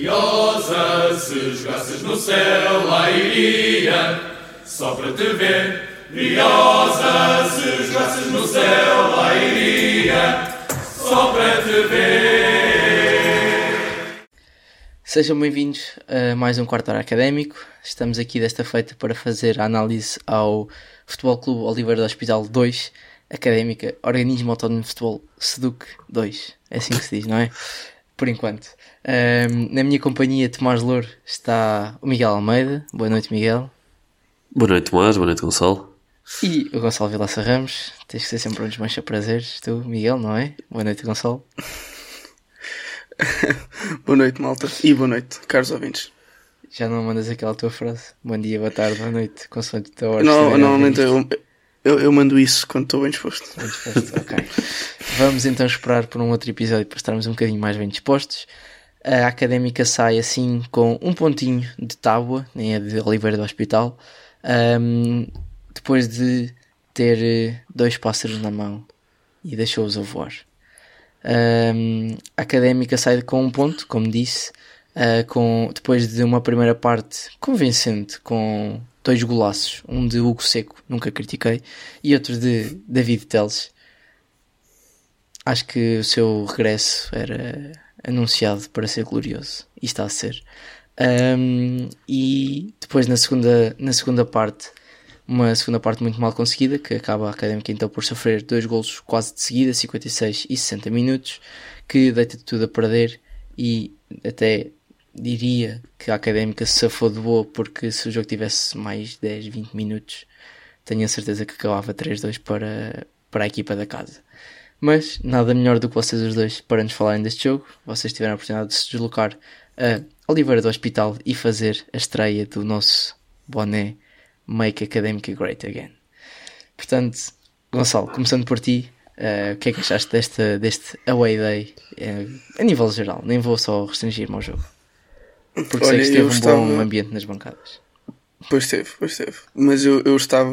Briosa, se jogasses no céu, lá iria, só para te ver. Briosa, se jogasses no céu, lá iria, só para te ver. Sejam bem-vindos a mais um quarto hora académico. Estamos aqui desta feita para fazer a análise ao Futebol Clube Oliveira do Hospital 2, Académica, Organismo Autónomo de Futebol SEDUC 2. É assim que se diz, não é? Por enquanto. Ahm, na minha companhia, Tomás Louro, está o Miguel Almeida. Boa noite, Miguel. Boa noite, Tomás. Boa noite, Gonçalo. E o Gonçalo Vilaça Ramos. Tens que ser sempre um dos mais prazeres. Tu, Miguel, não é? Boa noite, Gonçalo. boa noite, malta. E boa noite, caros ouvintes. Já não mandas aquela tua frase? Bom dia, boa tarde, boa noite, consoante a hora. Não, normalmente eu, eu, eu mando isso quando estou bem disposto. Bem disposto, ok. Vamos então esperar por um outro episódio para estarmos um bocadinho mais bem dispostos. A académica sai assim com um pontinho de tábua, nem é de Oliveira do Hospital, ahm, depois de ter eh, dois pássaros na mão e deixou-os a voar. Ahm, a académica sai com um ponto, como disse, ah, com, depois de uma primeira parte convincente, com dois golaços, um de Hugo Seco, nunca critiquei, e outro de David Teles. Acho que o seu regresso era anunciado para ser glorioso, e está a ser. Ahm, e depois na segunda, na segunda parte, uma segunda parte muito mal conseguida, que acaba a Académica então por sofrer dois golos quase de seguida, 56 e 60 minutos, que deita tudo a perder e até diria que a Académica se safou de boa, porque se o jogo tivesse mais 10, 20 minutos, tenho a certeza que acabava 3-2 para, para a equipa da casa. Mas nada melhor do que vocês os dois para nos falarem deste jogo. Vocês tiveram a oportunidade de se deslocar a Oliveira do Hospital e fazer a estreia do nosso boné Make Academic Great Again. Portanto, Gonçalo, começando por ti, eh, o que é que achaste desta, deste Away Day eh, a nível geral? Nem vou só restringir-me ao jogo. Porque sei Olha, que esteve um estava- bom ambiente nas bancadas. Pois teve, pois teve. Mas eu, eu estava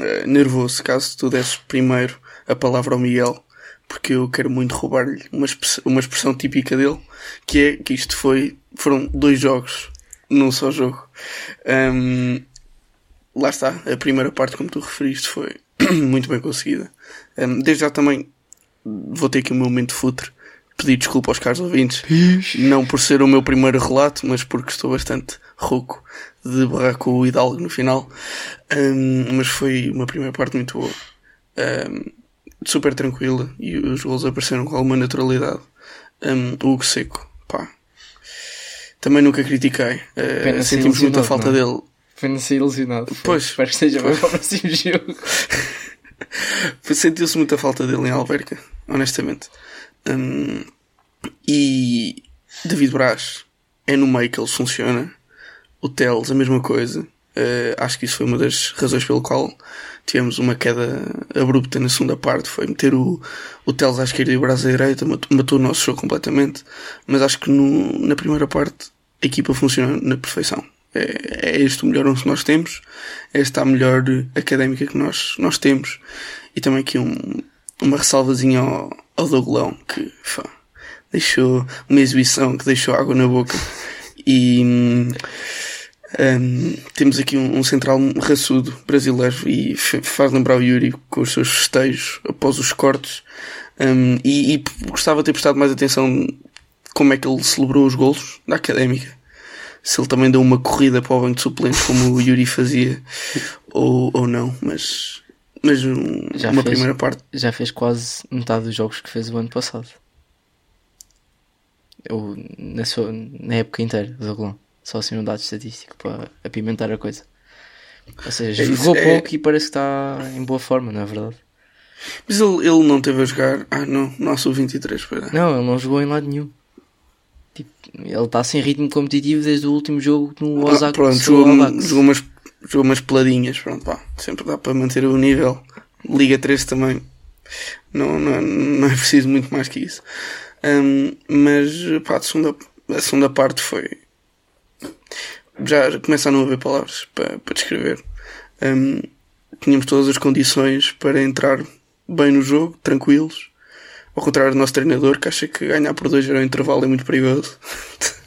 eh, nervoso caso tu desses primeiro a palavra ao Miguel, porque eu quero muito roubar-lhe uma, express- uma expressão típica dele, que é que isto foi, foram dois jogos num só jogo. Ahm, lá está, a primeira parte, como tu referiste, foi muito bem conseguida. Ahm, desde já também vou ter aqui o meu momento futre, pedir desculpa aos caros ouvintes, não por ser o meu primeiro relato, mas porque estou bastante rouco de barrar com o Hidalgo no final. Ahm, mas foi uma primeira parte muito boa. Ahm, super tranquila e os gols apareceram com alguma naturalidade. Ahm, o Hugo Seco, pá. Também nunca critiquei. Ser sentimos muita falta não é? dele. Foi ser ilusionado. Pois. Espero que esteja bem para o próximo jogo. Sentiu-se muita falta dele em Alverca, honestamente. Hum, e David Braz é no meio que ele funciona. O Teles, a mesma coisa. Uh, acho que isso foi uma das razões pelo qual tivemos uma queda abrupta na segunda parte. Foi meter o, o Teles à esquerda e o Braz à direita, matou, matou o nosso jogo completamente. Mas acho que no, na primeira parte a equipa funciona na perfeição. É, é este o melhor 11 que nós temos. Esta a melhor académica que nós, nós temos. E também aqui um, uma ressalvazinha ao, ao Dougolão, que fá, deixou uma exibição que deixou água na boca. E hum, hum, temos aqui um, um central raçudo brasileiro e faz lembrar o Yuri com os seus festejos após os cortes. Hum, e, e gostava de ter prestado mais atenção como é que ele celebrou os golos da académica. Se ele também deu uma corrida para o banco de suplentes como o Yuri fazia ou, ou não, mas, mas um- Já uma fez. primeira parte Já fez quase metade dos jogos que fez o ano passado. Eu, na, sua, na época inteira do Golão. Só assim um dado estatístico para apimentar a coisa. Ou seja, É isso, jogou é- pouco e parece que está em boa forma, não é verdade? Mas ele, ele não teve a jogar. Ah, não, sub-23, pois é. Não, ele não jogou em lado nenhum. Tipo, ele está sem ritmo competitivo desde o último jogo no Ah, Osaka. pronto, Seoul jogou, jogou, umas, jogou umas peladinhas, pronto, pá. Sempre dá para manter o nível. Liga 3 também. Não, não, não é preciso muito mais que isso. Hum, mas, pá, a segunda, a segunda parte foi. Já, começa a não haver palavras para, para descrever. Hum, tínhamos todas as condições para entrar bem no jogo, tranquilos. Ao contrário do nosso treinador, que acha que ganhar por 2 era um intervalo é muito perigoso.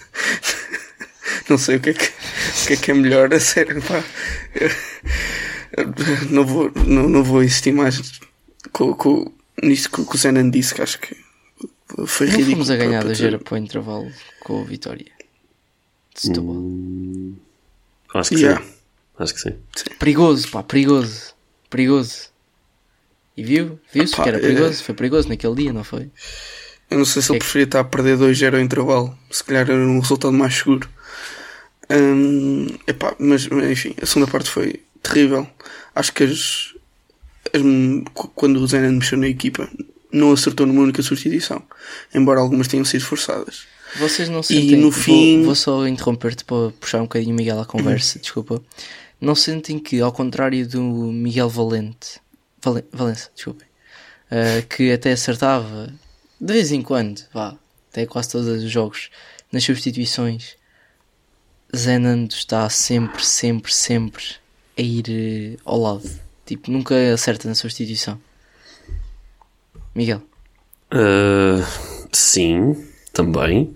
não sei o que é que, o que, é, que é melhor, a sério, pá. Não vou, não, não vou insistir mais com, com, nisto que, que o Zenan disse, que acho que foi Não ridículo. fomos a ganhar para- da para Gera para o intervalo com a vitória. De Setúbal. Hum, acho que Yeah. sim. Acho que sim. Perigoso, pá, perigoso. Perigoso. E viu? Viu-se que era é- perigoso? Foi perigoso naquele dia, não foi? Eu não sei se É ele que- preferia estar a perder 2-0 ao intervalo. Se calhar era um resultado mais seguro. Hum, epá, mas enfim, a segunda parte foi terrível. Acho que as, as- quando o Zenan mexeu na equipa, não acertou numa única substituição. Embora algumas tenham sido forçadas. Vocês não E sentem... no vou- fim- Vou, só interromper-te para puxar um bocadinho o Miguel à conversa, desculpa. Não sentem que, ao contrário do Miguel Valente... Valen, Valença, desculpem. eh, que até acertava de vez em quando, vá, até quase todos os jogos, nas substituições, Zenando está sempre, sempre, sempre a ir eh, ao lado. Tipo, nunca acerta na substituição. Miguel. Uh, sim, também.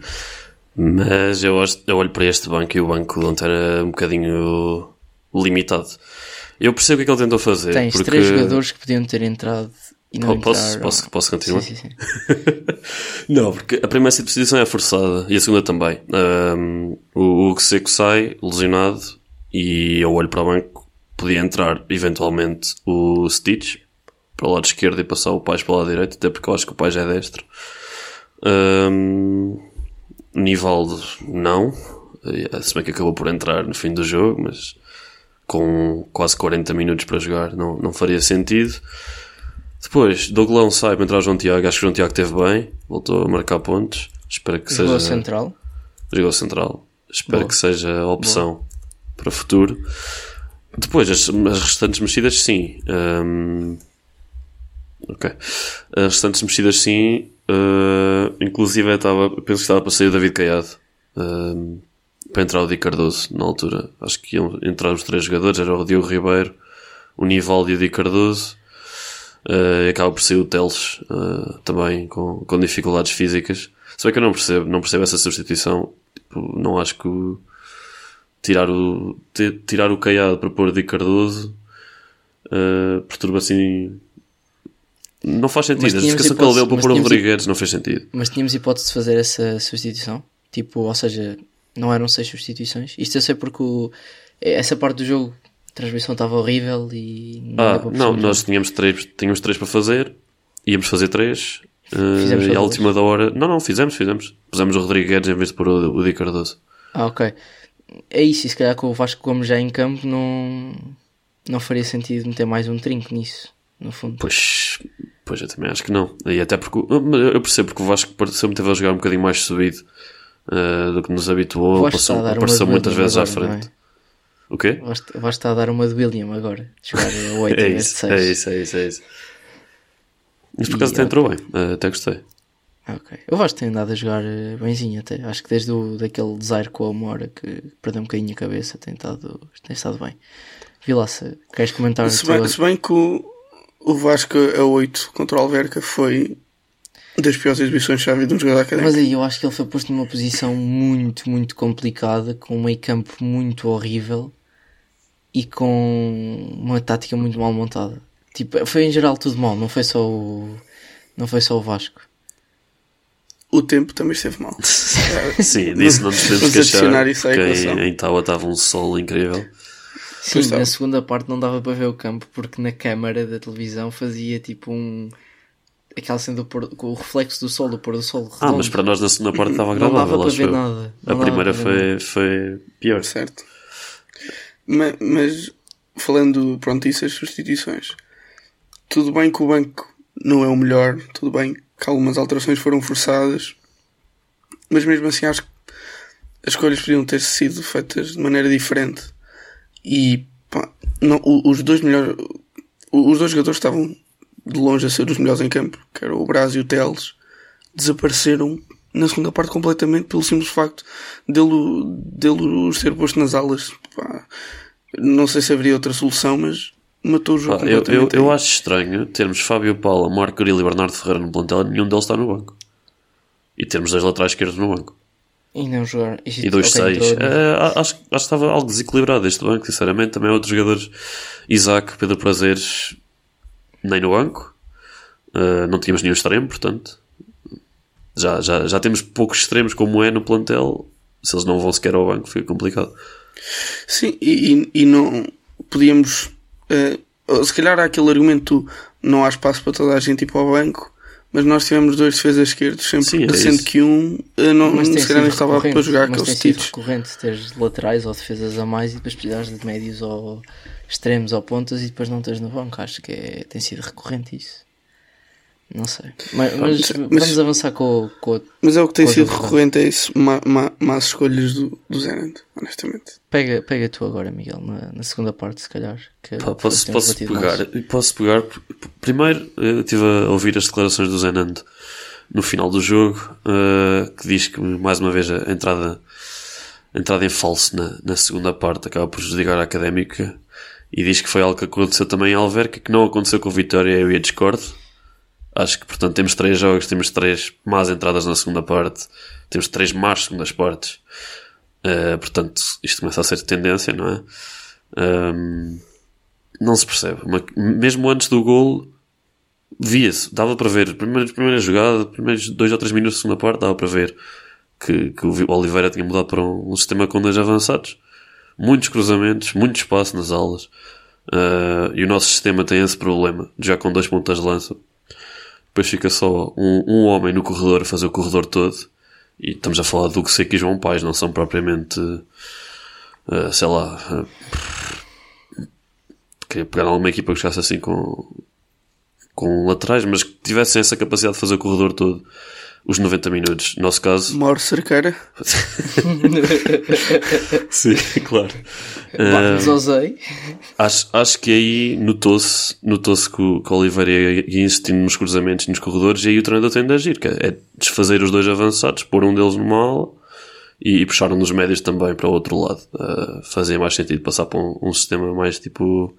Mas eu, eu olho para este banco e o banco de ontem era um bocadinho limitado. Eu percebo o que é que ele tentou fazer. Tens porque... três jogadores que podiam ter entrado não Po- Posso, posso, posso continuar? Sim, sim, sim. Não, porque a primeira substituição é forçada e a segunda também. Um, o Hugo Seco sai, lesionado, e eu olho para o banco, podia entrar eventualmente o Stitch para o lado esquerdo e passar o Pais para o lado direito, até porque eu acho que o Pais é destro. Um, Nivaldo, não. Eh, Se bem que acabou por entrar no fim do jogo, mas com quase 40 minutos para jogar não, não faria sentido. Depois, Douglão sai para entrar o João Tiago. Acho que o João Tiago esteve bem, voltou a marcar pontos. Espero que Jogou seja. central. Jogou central. Espero Boa. que seja a opção para o futuro. Depois, as, as restantes mexidas, sim. Ahm, ok. As restantes mexidas, sim. Ah, inclusive, eu estava, penso que estava para sair o David Caiado. ahm, para entrar o Di Cardoso, na altura. Acho que iam entrar os três jogadores. Era o Diogo Ribeiro, o Nivaldo e o Di Cardoso. E acaba por ser o Teles ah, também com, com dificuldades físicas. Se bem que eu não percebo, não percebo essa substituição. Tipo, não acho que o, tirar o ti- tirar o Caiado para pôr Di Cardoso uh, perturba assim não faz sentido, a justificação que ele deu para pôr o Rodrigues não fez sentido Mas tínhamos hipótese de fazer essa substituição. Tipo, ou seja, não eram seis substituições. Isto eu sei porque o- essa parte do jogo, transmissão estava horrível e não ah, não, nós tínhamos três, tínhamos três para fazer íamos fazer três uh, Fizemos e só à última da hora não, não, fizemos, fizemos pusemos o Rodrigues em vez de pôr o, o Di Cardoso Ah, ok. É isso, e se calhar com o Vasco Gomes já em campo não, não faria sentido meter mais um trinco nisso, no fundo. Pois, pois eu também acho que não. E até porque eu percebo porque o Vasco pareceu-me teve a jogar um bocadinho mais subido uh, do que nos habituou. Passou, apareceu muitas vezes à agora, não frente. O quê? Vasco está a dar uma de William agora, de jogar a 8 É isso, 6. é isso, é isso, é isso. Mas por acaso até ok. entrou bem, uh, até gostei. Ok. O Vasco tem andado a jogar eh, benzinho até. Acho que desde o, daquele desire com a Mora que perdeu um bocadinho a cabeça tem estado, tem estado bem. Vilaça, queres comentar Se bem, se bem que o, o Vasco a 8 contra o Alverca foi das piores exibições-chave de um jogador académico. Mas aí eu acho que ele foi posto numa posição muito, muito complicada, com um meio campo muito horrível e com uma tática muito mal montada. Tipo, foi em geral tudo mal, não foi só o, não foi só o Vasco. O tempo também esteve mal. Sim, disso não nos podemos queixar. isso porque em, em Taua estava um sol incrível. Sim, Pois na segunda parte não dava para ver o campo porque na câmara da televisão fazia tipo um. Aquela cena do pôr- com o reflexo do sol, do pôr do sol. Ah, redondo. mas para nós na segunda parte estava não dava agradável, para acho ver eu. nada. A primeira para ver foi, foi pior. certo. Ma- Mas, falando, pronto, isso, as substituições. Tudo bem que o banco não é o melhor, tudo bem que algumas alterações foram forçadas, mas mesmo assim acho que as escolhas podiam ter sido feitas de maneira diferente. E pá, não, os dois melhores, os dois jogadores estavam de longe a ser os melhores em campo, que era o Braz e o Teles, desapareceram na segunda parte completamente pelo simples facto dele, dele ser posto nas alas. Pá, não sei se haveria outra solução, mas matou o jogo Pá, eu, eu, eu acho estranho termos Fábio Paula, Marco Grilo e Bernardo Ferreira no plantel e nenhum deles está no banco. E termos dois laterais esquerdos no banco. E não jogar. E 2-6. É, acho, acho que estava algo desequilibrado este banco, sinceramente. Também outros jogadores, Isaac, Pedro Prazeres, nem no banco. Uh, não tínhamos nenhum extremo, portanto. Já, já, já temos poucos extremos como é no plantel. Se eles não vão sequer ao banco, fica complicado. Sim, e, e não podíamos. Uh, se calhar há aquele argumento: não há espaço para toda a gente ir para o banco mas nós tivemos dois defesas esquerdos sempre, Sim, é sendo isso. que um não, mas se calhar não estava para jogar mas aqueles títulos. É recorrente ter laterais ou defesas a mais e depois precisares de médios ou extremos ou pontas e depois não tens no banco. Acho que é, tem sido recorrente isso. Não sei. Mas, mas, mas vamos avançar com, com Mas é o que tem sido recorrente, é isso. Má, má, más escolhas do, do Zenand, honestamente. Pega, pega tu agora, Miguel, na, na segunda parte, se calhar. Que Pá, posso, posso pegar? Posso pegar. Primeiro, eu estive a ouvir as declarações do Zenand no final do jogo, uh, que diz que, mais uma vez, a entrada, a entrada em falso na, na segunda parte acaba por prejudicar a académica. E diz que foi algo que aconteceu também em Alverca, que não aconteceu com o Vitória, eu ia discordo Acho que, portanto, temos três jogos, temos três más entradas na segunda parte, temos três más segundas partes. Uh, portanto, isto começa a ser tendência, não é? Um, não se percebe. Uma, mesmo antes do gol, via-se, dava para ver. Primeira, primeira jogada, primeiros dois ou três minutos da segunda parte, dava para ver que, que o Oliveira tinha mudado para um, um sistema com dois avançados. Muitos cruzamentos, muito espaço nas aulas. Uh, e o nosso sistema tem esse problema, já com dois pontas de lança depois fica só um, um homem no corredor a fazer o corredor todo. E estamos a falar do que sei que João Pais, não são propriamente, uh, sei lá, uh, queria pegar alguma equipa que jogasse assim com, com laterais, mas que tivessem essa capacidade de fazer o corredor todo os 90 minutos. No nosso caso. Mauro Cerqueira. Sim, claro. Vamos uh, acho, acho que aí notou-se notou que, o, que o Oliveira ia insistindo nos cruzamentos nos corredores e aí o treinador tem de agir, que é desfazer os dois avançados, pôr um deles numa ala e, e puxar um dos médios também para o outro lado. Uh, fazia mais sentido passar para um, um sistema mais tipo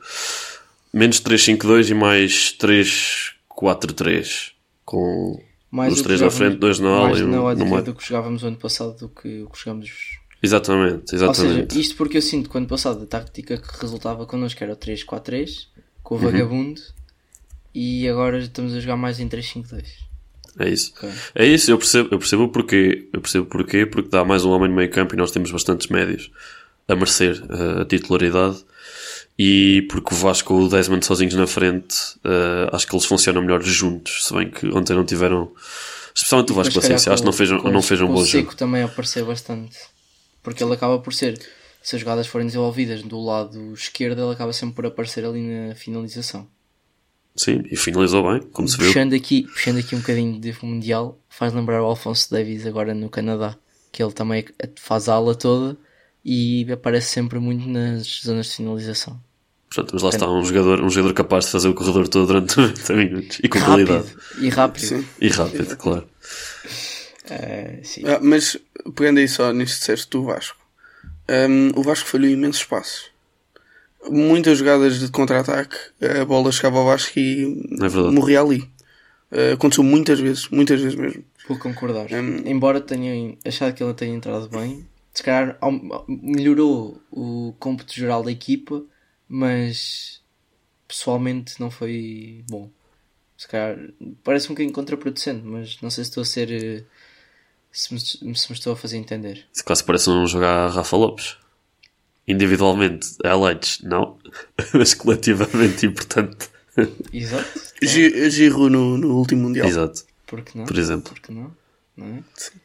menos 3-5-2 e mais 3-4-3 com mais os três na frente, dois na e um na ótica do que jogávamos ano passado do que o que jogamos Exatamente, exatamente. Ou seja, isto porque eu sinto que ano passado a tática que resultava connosco era o 3-4-3 com o uhum. vagabundo e agora estamos a jogar mais em 3-5-2. É isso. Okay. É isso, eu percebo, eu percebo o porquê. Eu percebo porquê, porque dá mais um homem no meio campo e nós temos bastantes médios a merecer uh, a titularidade. E porque o Vasco ou o Desmond sozinhos na frente, uh, acho que eles funcionam melhor juntos. Se bem que ontem não tiveram. Especialmente o Vasco Paciência, acho que não fez, com, não fez um bom jogo. O Seco também apareceu bastante. Porque ele acaba por ser. Se as jogadas forem desenvolvidas do lado esquerdo, ele acaba sempre por aparecer ali na finalização. Sim, e finalizou bem, como se viu. Puxando aqui, puxando aqui um bocadinho de Mundial, faz lembrar o Alfonso Davis agora no Canadá, que ele também faz a ala toda e aparece sempre muito nas zonas de finalização. Portanto, mas lá está um jogador, um jogador capaz de fazer o corredor todo durante 90 minutos e com rápido, qualidade. E rápido. Sim. E rápido, claro. Uh, ah, mas pegando aí só nisto disseste do Vasco, um, o Vasco falhou imensos espaços. Muitas jogadas de contra-ataque, a bola chegava ao Vasco e é morria ali. Uh, aconteceu muitas vezes, muitas vezes mesmo. Vou concordar. Um, Embora tenha achado que ele tenha entrado bem, se calhar melhorou o cômputo geral da equipa mas pessoalmente não foi bom. Se calhar parece um bocadinho contraproducente, mas não sei se estou a ser. Eh, se me, se me estou a fazer entender. Se quase parece um jogar Rafa Lopes. Individualmente, highlights, não, mas coletivamente importante. Exato. Giro no, no último Mundial. Exato. Porque não? Por exemplo. Porque não? Não é? Sim.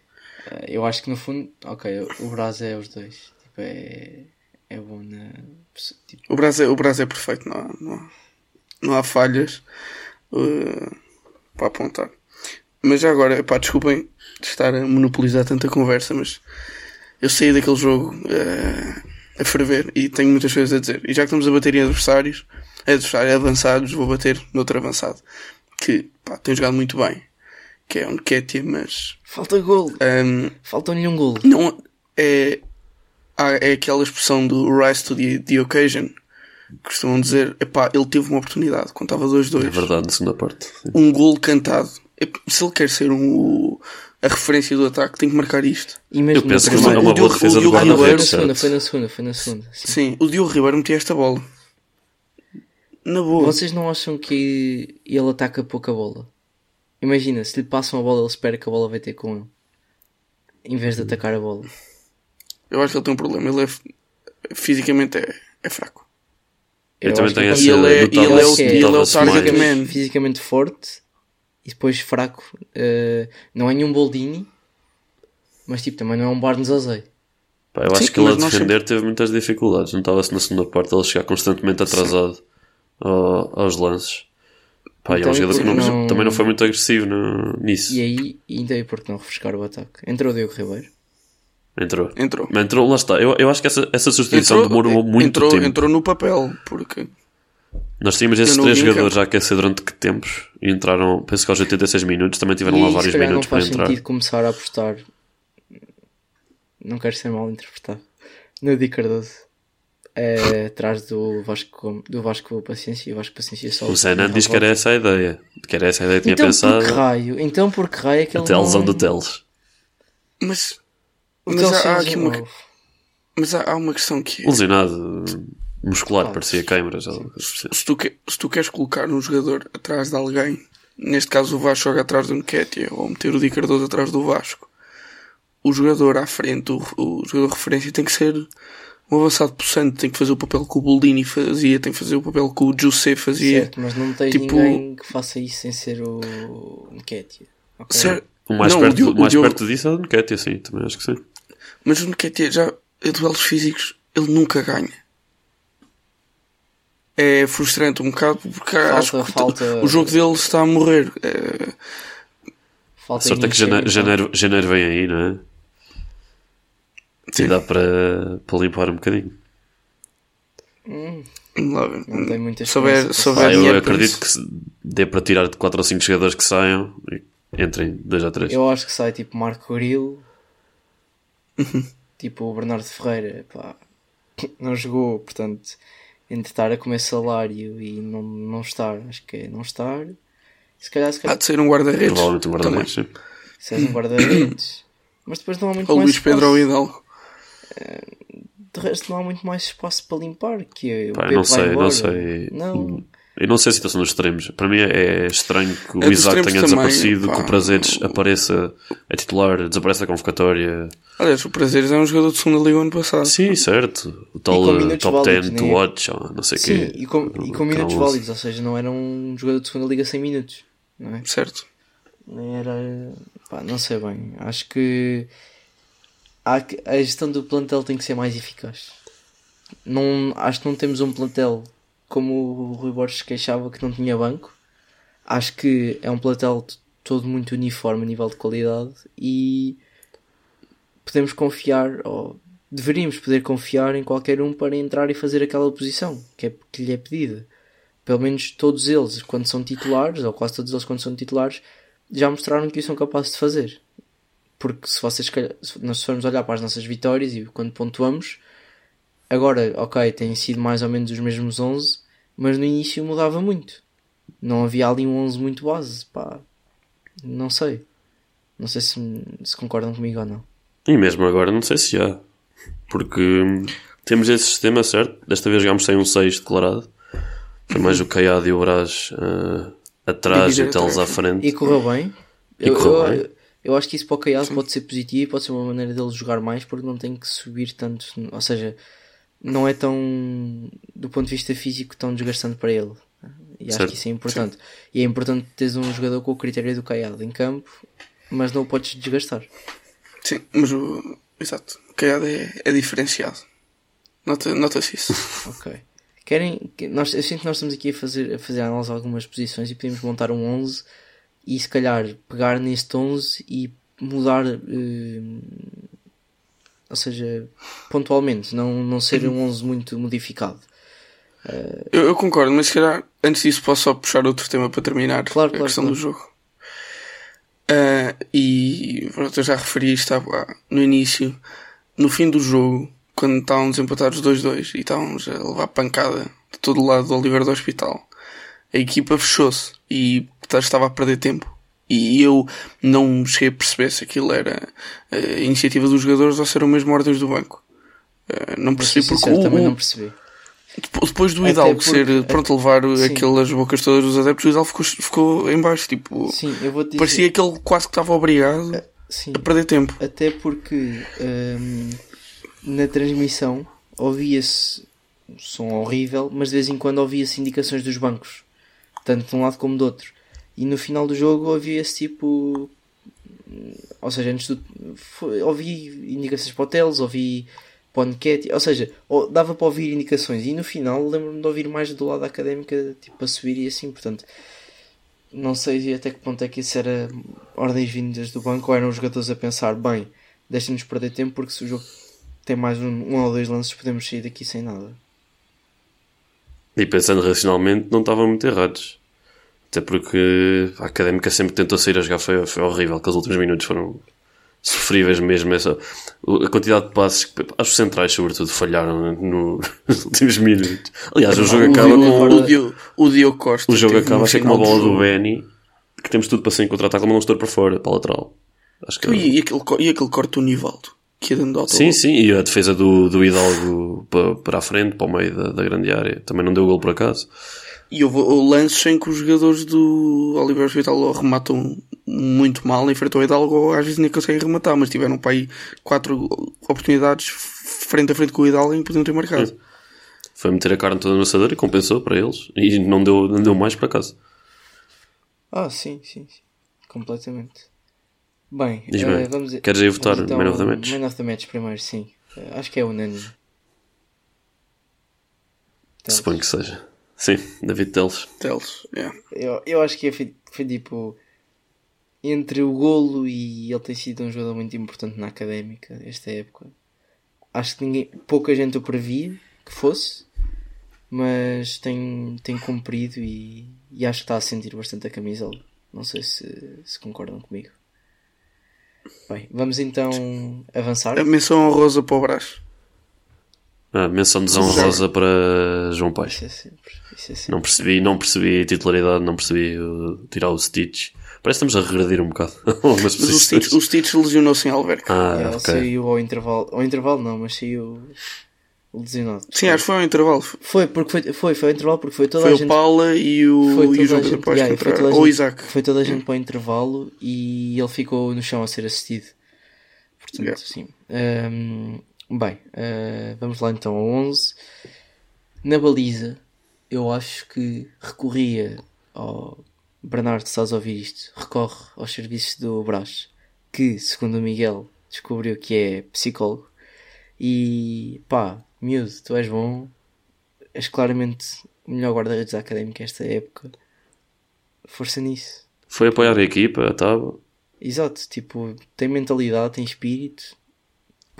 Eh, eu acho que no fundo, ok, o Brasil é os dois. Tipo, é, é bom na. Tipo... O, Brasil, é, o Brasil é perfeito, não há, não há, não há falhas uh, para apontar. Mas já agora, pá, desculpem de estar a monopolizar tanta conversa, mas eu saí daquele jogo uh, a ferver e tenho muitas coisas a dizer. E já que estamos a bater em adversários, adversários avançados, vou bater noutro avançado que pá, tem jogado muito bem, que é o Nketiah, mas. Falta gol. Um, Falta-lhe um gol. Não, é, é aquela expressão do rise to the, the occasion. Costumam dizer, epá, ele teve uma oportunidade quando estava 2-2. É verdade, na segunda parte. Um gol cantado. é- se ele quer ser um, a referência do ataque, tem que marcar isto. E mesmo Eu penso que é uma, é boa defesa do Diogo Foi na segunda, foi na segunda, foi na segunda. sim. Sim, o Diogo Ribeiro metia esta bola. Na boa. Vocês não acham que ele ataca pouco a bola? Imagina, se lhe passam a bola, ele espera que a bola vai ter com ele. Em vez de atacar a bola. Eu acho que ele tem um problema. Ele é fisicamente é, é fraco. Eu, Eu também tenho ele- essa. E ele é- e ele é o- ele é o target man. fisicamente, forte e depois fraco. Eh, não é nenhum Boldini, mas tipo, também não é um Barnes Ozei. Pá, eu acho Sim, que ele a defender teve muitas dificuldades. Notava-se na segunda parte ele chegar constantemente atrasado ao- aos lances. Pá, e é Então, um jogador que não- não- também não foi muito agressivo no- nisso. E aí, ainda aí porque não refrescar o ataque? Entrou o Diego Ribeiro. Entrou. Entrou. Mas entrou, lá está. Eu, eu acho que essa, essa substituição demorou muito entrou, tempo. entrou no papel, porque Nós tínhamos esses três jogadores a aquecer durante que tempos e entraram, penso que aos 86 minutos, também tiveram e lá vários se calhar minutos não para faz entrar. sentido começar a apostar. Não quero ser mal interpretado. No Di Cardoso. É, atrás do Vasco, do Vasco Paciência e o Vasco Paciência só. O Zenan diz que era essa a ideia. Que era essa a ideia que tinha então pensado. por que raio? Então por que raio é que ele Até a lesão não... do Teles. mas, mas há, há aqui um- uma, mas há, há uma questão que é, Lesionado, muscular, Claro. parecia câimbras. se tu, que- se tu queres colocar um jogador atrás de alguém, neste caso o Vasco joga atrás do Nketiah ou meter o Di Cardoso atrás do Vasco, o jogador à frente, o, o jogador de referência tem que ser um avançado possante, tem que fazer o papel que o Boldini fazia, tem que fazer o papel que o José fazia. Certo, mas não tens Tipo- ninguém que faça isso sem ser o Nketiah. Ok? Certo? O mais, Não, perto, Diogo- o mais Diogo- perto disso é o Nketiah, sim, também acho que sim. Mas o Nketiah já, em duelos físicos, ele nunca ganha. É frustrante um bocado porque acho que falta- o jogo dele está a morrer. É, Falta A sorte é que janeiro, janeiro, janeiro vem aí, não é? Sim. E dá para, para limpar um bocadinho. ver. Não tem muita Se houver, esperança se para houver Ah, eu acredito que dê para tirar de 4 ou 5 jogadores que saiam e entrem 2 ou 3. Eu acho que sai tipo Marco Grilo, Uhum. tipo o Bernardo Ferreira, pá, não jogou, portanto, entre estar a comer salário e não, não estar, acho que é não estar, se calhar, se Há calhar de ser um guarda-redes. Provavelmente um também. guarda-redes. sim. se és um guarda-redes, mas depois não há muito Ou mais Luís Pedro ou espaço. Hidalgo. De resto não há muito mais espaço para limpar, que é o Pá, Pepe não vai sei, embora. não sei. Não, Eu não sei a situação dos extremos. Para mim é estranho que o A dos Isaac tenha também, desaparecido, pá. que o Prazeres apareça a titular, desaparece da convocatória. Aliás, o Prazeres é um jogador de segunda liga ano passado. Sim, certo. O tal top válidos, 10 to né? watch, ou não sei o quê. e com, e com minutos válidos, ou seja, não era um jogador de segunda liga sem minutos, não é? Certo. Nem era. Pá, não sei bem. Acho que- a gestão do plantel tem que ser mais eficaz. Não, acho que não temos um plantel como o Rui Borges queixava que não tinha banco. Acho que é um plantel t- todo muito uniforme a nível de qualidade e podemos confiar, ou deveríamos poder confiar em qualquer um para entrar e fazer aquela posição que, é, que lhe é pedida. Pelo menos todos eles, quando são titulares, ou quase todos eles, quando são titulares, já mostraram que o são capazes de fazer. Porque se vocês se nós formos olhar para as nossas vitórias e quando pontuamos, agora, ok, têm sido mais ou menos os mesmos 11, mas no início mudava muito. Não havia ali um 11 muito base, pá. Não sei. Não sei se, se concordam comigo ou não. E mesmo agora, não sei se há. Porque temos esse sistema, certo? Desta vez jogámos sem um 6 declarado. Foi mais o Caiado e o Brás ah, atrás e o Teles à frente. E correu bem. E eu, correu eu, bem. eu acho que isso para o Caiado pode ser positivo e pode ser uma maneira dele jogar mais porque não tem que subir tanto. Ou seja, não é tão, do ponto de vista físico, tão desgastante para ele. E acho Certo. que isso é importante. E é importante teres um jogador com o critério do Caiado em campo, mas não o podes desgastar. Sim, mas o. Exato. O Caiado é, é diferenciado. Nota- Nota-se isso. Ok. Querem, que- nós, eu sinto que nós estamos aqui a fazer, a fazer análise algumas posições e podemos montar um 11 e se calhar pegar neste 11 e mudar, eh, ou seja, pontualmente, não, não ser um 11 muito modificado. Eu, eu concordo, mas se calhar antes disso posso só puxar outro tema para terminar Claro, a claro, questão claro. do jogo. Ah, e pronto, eu já referi isto no início. No fim do jogo, quando estávamos empatados 2-2 e estávamos a levar pancada de todo lado do Oliver do Hospital, a equipa fechou-se e estava a perder tempo. E eu não cheguei a perceber se aquilo era a iniciativa dos jogadores ou se eram mesmo ordens do banco. Eh, não percebi porque sincero, o- também não percebi. Depo- Depois do Hidalgo porque- ser pronto a levar Sim. aquelas bocas todas dos adeptos, o Hidalgo ficou, ficou em baixo. Tipo, Sim, dizer. parecia que ele quase que estava obrigado Sim, a perder tempo. até porque hum, na transmissão ouvia-se um som horrível, mas de vez em quando ouvia-se indicações dos bancos, tanto de um lado como do outro. E no final do jogo ouvia-se tipo. Ou seja, antes do. foi- ouvi indicações para Teles, ouvi Nketi, ou seja, dava para ouvir indicações. E no final lembro-me de ouvir mais do lado académica, tipo a subir e assim, portanto. Não sei até que ponto é que isso era ordens vindas do banco ou eram os jogadores a pensar, bem, deixa-nos perder tempo porque se o jogo tem mais um, um ou dois lances podemos sair daqui sem nada. E pensando racionalmente, não estavam muito errados. Até porque a académica sempre tentou sair a jogar, foi, foi horrível. Aqueles últimos minutos foram sofríveis mesmo. Essa, a quantidade de passes, que, os centrais, sobretudo, falharam no- nos últimos minutos. Aliás, o jogo acaba com. o, Diogo, o Diogo Costa. O jogo acaba com uma bola do Benny que temos tudo para ser contra-ataque, mas não estou para fora, para a lateral. Acho que E, aquele, e aquele corte do Nivaldo, que ia dando Sim, sim, e a defesa do, do Hidalgo para, para a frente, para o meio da, da grande área, também não deu gol por acaso. E houve o lances em que os jogadores do Oliver Hospital rematam muito mal em frente ao Hidalgo, ou às vezes nem conseguem rematar, mas tiveram para aí quatro oportunidades frente a frente com o Hidalgo e podiam ter marcado. Foi meter a carne toda no assador e compensou para eles, e não deu, não deu mais por acaso. Ah, sim, sim, sim. completamente. Bem, eh, vamos queres aí votar vamos Man of the Match? Man of the Match primeiro, sim. Eh, acho que é unânime. Suponho que seja. Sim, David Teles. Teles, yeah. Eu, eu acho que foi, foi tipo entre o golo e ele tem sido um jogador muito importante na académica esta época. Acho que ninguém, pouca gente o previa que fosse, mas tem, tem cumprido e, e acho que está a sentir bastante a camisola. Não sei se, se concordam comigo. Bem, vamos então avançar. A menção honrosa para o Brás. Ah, menção desonrosa para João Paes. Isso é sempre. Isso é sempre. Não percebi, não percebi a titularidade, não percebi o- tirar o Stitch. Parece que estamos a regredir um bocado. Mas o. Stitch, o Stitch lesionou-se em Alverca. Ah, Ele ok. saiu ao intervalo. Ao intervalo não, mas saiu lesionado. Sim, acho que foi ao intervalo. Foi, porque foi, foi, foi ao intervalo porque foi toda Foi a o gente. Paula e o, foi e o toda a João Pedro Paes yeah, que foi entraram. Ou o Isaac. Foi toda a gente para o intervalo e ele ficou no chão a ser assistido. Portanto, Yeah. sim. Ahm, bem, ah, vamos lá então ao 11. Na baliza, eu acho que recorria ao. Bernardo, estás a ouvir isto? Recorre aos serviços do Brás, que, segundo o Miguel, descobriu que é psicólogo. E pá, miúdo, tu és bom, és claramente o melhor guarda-redes da académica esta época. Força nisso. Foi apoiar a equipa, estava. Exato, tipo, tem mentalidade, tem espírito.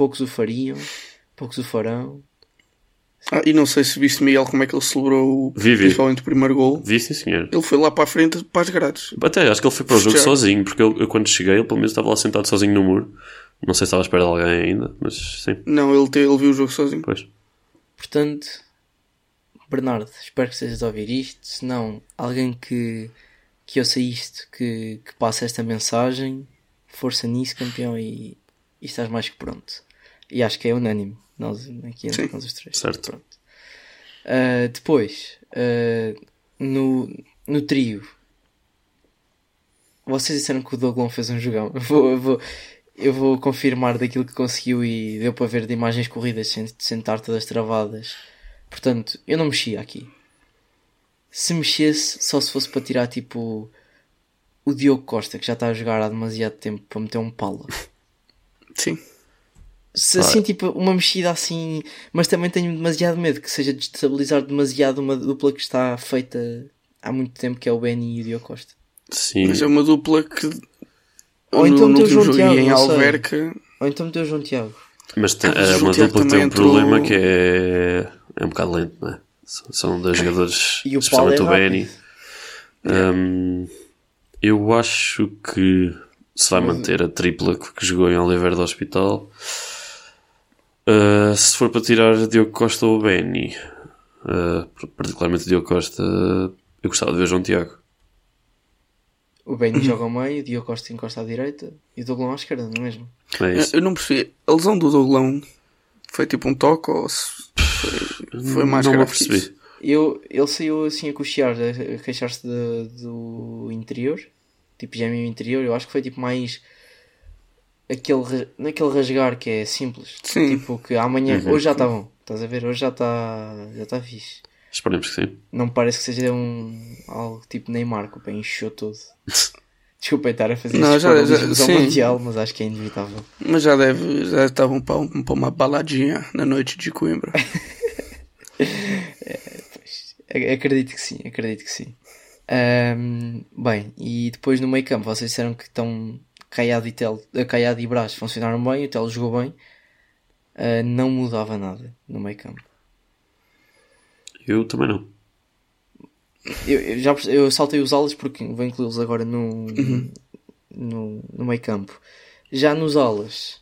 Poucos o fariam, poucos o farão. Ah, e não sei se viste, Miguel, como é que ele celebrou o- Vi, vi. principalmente o primeiro gol. Vi, sim, senhor. Ele foi lá para a frente para as grades. Até acho que ele foi para o jogo sozinho, porque eu, eu quando cheguei, ele pelo menos estava lá sentado sozinho no muro. Não sei se estava à espera de alguém ainda, mas sim, Não, ele, te- ele viu o jogo sozinho. pois. Portanto, Bernardo, espero que estejas a ouvir isto. Se não, alguém que, que ouça isto, que, que passe esta mensagem, força nisso, campeão, e, e estás mais que pronto. E acho que é unânime, nós, aqui entre Sim. nós os três. Certo. Ah, depois, ah, no, no trio, vocês disseram que o Doglon fez um jogão. Eu vou, eu vou, eu vou confirmar daquilo que conseguiu e deu para ver de imagens corridas sem todas travadas. Portanto, eu não mexia aqui. Se mexesse, só se fosse para tirar tipo o Diogo Costa, que já está a jogar há demasiado tempo, para meter um pala. Sim. Se assim, tipo, uma mexida assim, mas também tenho demasiado medo que seja destabilizar demasiado uma dupla que está feita há muito tempo, que é o Benny e o Diogo Costa. Sim, Mas é uma dupla que. Ou então no, no meteu o último João jogo Tiago, e em. Alverca. Ou então meteu o João Tiago. mas tem- Ah, é uma dupla que tem um entrou- problema que é, é um bocado lento, não é? São- São dois jogadores, E o Paulo é especialmente o. Benny. Hum, eu acho que se vai manter a tripla que jogou em Oliveira do Hospital. Uh, se for para tirar Diogo Costa ou Benny, uh, particularmente Diogo Costa, eu gostava de ver João Tiago. O Benny joga ao meio, o Diogo Costa encosta à direita e o Douglão à esquerda, não é mesmo? É Eu, isso. eu não percebi. A lesão do Douglão foi tipo um toque ou se foi, foi mais não grave que percebi. Eu, ele saiu assim a cochear, a, queixar-se do interior, tipo gêmeo interior. Eu acho que foi tipo mais aquele, naquele rasgar que é simples. Sim. Tipo que amanhã, Uhum. hoje já está bom, estás a ver? Hoje já está já tá fixe. Esperemos que sim. Não me parece que seja um algo tipo Neymar, que o pé inchou todo. Desculpa estar a fazer Não, já- já- paralelismos ao sim. Mundial, mas acho que é inevitável. Mas já deve, já estavam para, um- para uma baladinha na noite de Coimbra. Ac- Acredito que sim, acredito que sim. Ahm, bem, e depois no meio campo, vocês disseram que estão Caiado e, Tel, Caiado e Brás funcionaram bem, o Tel jogou bem. Ah, não mudava nada no meio campo. Eu também não. Eu, eu já eu saltei os alas porque vou incluí-los agora no, no, no meio campo. Já nos alas,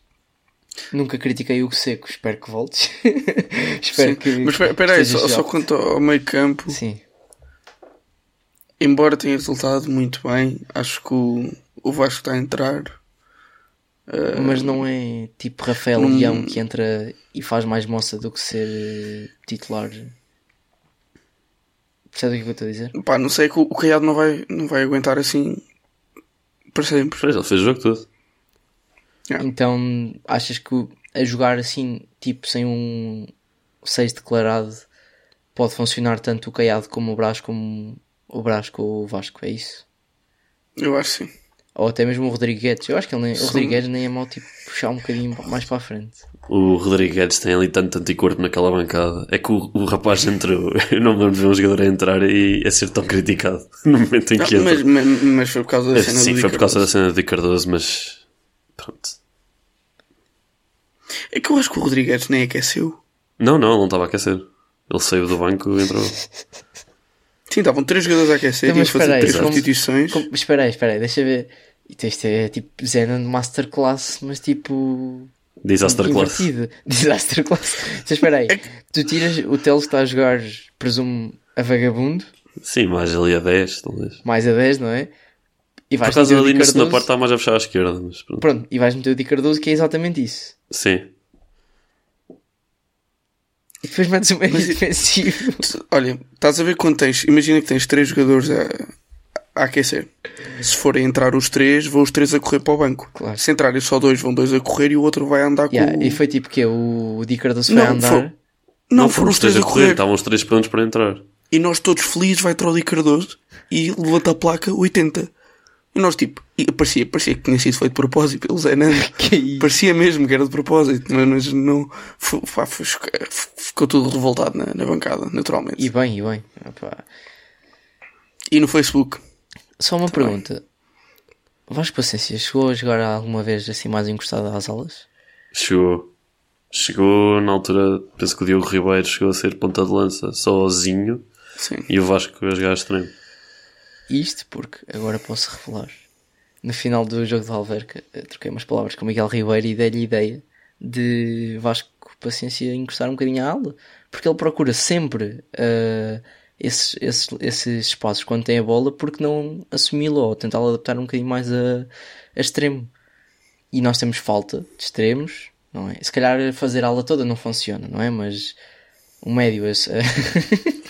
nunca critiquei o Seco, espero que voltes. espero Sim. que. Mas espera- aí, só, só quanto ao meio campo, Sim, embora tenha resultado muito bem, acho que o, o Vasco está a entrar. mas não é tipo Rafael não- Leão que entra e faz mais moça do que ser eh, titular. Percebe o que é que eu estou a dizer? Pá, não sei que o, o Caiado não vai, não vai aguentar assim para sempre. Pois, ele fez o jogo todo. Yeah. Então achas que a jogar assim, tipo sem um 6 declarado, pode funcionar tanto o Caiado como o Brás, como o Brás com o Vasco? É isso? Eu acho sim. Ou até mesmo o Rodrigues. Eu acho que ele nem, o. Rodrigues nem é mau tipo puxar um bocadinho mais para a frente. O Rodrigues tem ali tanto anticorpo naquela bancada. É que o, o rapaz entrou. Eu não me lembro de ver um jogador a entrar e a ser tão criticado no momento em que entra. mas, mas, mas foi por causa da É, cena Sim, do foi por causa da cena de Cardoso, mas. Pronto. É que eu acho que o Rodrigues nem aqueceu. Não, não, ele não estava a aquecer. Ele saiu do banco e entrou. Sim, estavam três jogadores a aquecer, Então, tinham fazer três como- substituições. Como- espera aí, espera aí, deixa ver. Isto isto é tipo Zenon Masterclass, mas tipo. Disaster class. Invertido. Disaster class. Então espera aí. Tu tiras. O Teles está a jogar, presumo, a vagabundo, Sim, mais ali a 10, talvez. mais a 10, não é? E Por vais causa meter o ali na segunda parte está mais a fechar à esquerda. Mas pronto. Pronto, e vais meter o Di Cardoso, que é exatamente isso. Sim. E depois metes o meio defensivo. Olha, estás a ver quando tens. Imagina que tens três jogadores a, a aquecer. Se forem entrar os três, vão os três a correr para o banco. Claro. Se entrarem só dois, vão dois a correr e o outro vai andar com Yeah, o. e foi tipo que o Di Cardoso foi Não, a andar. foi- Não, foram os três a correr. Estavam os três prontos para entrar. E nós todos felizes, vai Trolli Cardoso e levanta a placa 80. E nós tipo, e parecia, parecia que tinha sido feito de propósito pelo Zé Nando. Parecia mesmo que era de propósito, mas- mas não. fu- fa- fu- Ficou tudo revoltado na, na bancada, naturalmente. E E, bem, e bem. Opa. no Facebook. Só uma pergunta. Vasco Paciência chegou a jogar alguma vez assim mais encostado às alas? Chegou. Chegou na altura, penso que o Diogo Ribeiro chegou a ser ponta de lança sozinho Sim. e o Vasco a jogar estranho. Isto porque agora posso revelar. No final do jogo de Alverca, eh, troquei umas palavras com o Miguel Ribeiro e dei-lhe a ideia de Vasco Paciência encostar um bocadinho à ala. Porque ele procura sempre eh, esses, esses, esses espaços quando tem a bola, porque não assumi-lo ou tentá-lo adaptar um bocadinho mais a, a extremo. E nós temos falta de extremos, não é? Se calhar fazer a ala toda não funciona, não é? Mas o médio, esse,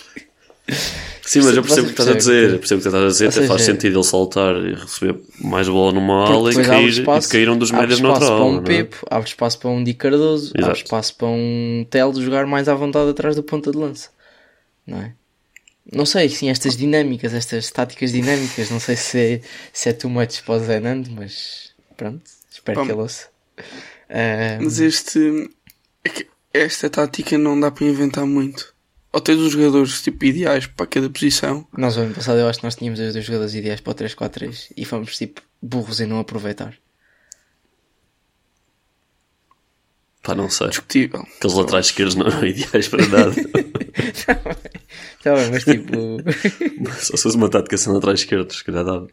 Sim, mas eu percebo o que estás a dizer. Eu percebo o que estás a dizer. Até faz sentido ele saltar e receber mais bola numa ala e abre cair, espaço- e cair um dos abre médios espaço neutral. para um é? Pepo, abre espaço para um Di Cardoso, Exato. abre espaço para um Tel jogar mais à vontade atrás do ponta de lança. Não é? Não sei, sim, estas dinâmicas, estas táticas dinâmicas, não sei se é, se é too much para o Zé Nando, mas pronto, espero Pá, que ele ouça. Ah, Mas este. é Esta tática não dá para inventar muito. Ou tens os jogadores tipo ideais para cada posição. nós, o ano passado, eu acho que nós tínhamos os dois jogadores ideais para o 3-4-3 e fomos tipo burros em não aproveitar. Pá, não sei. Discutível. Aqueles laterais esquerdos não eram ideais para nada. Tá bem, mas tipo. Só se fosse uma tática sem laterais esquerdos, se calhar dava.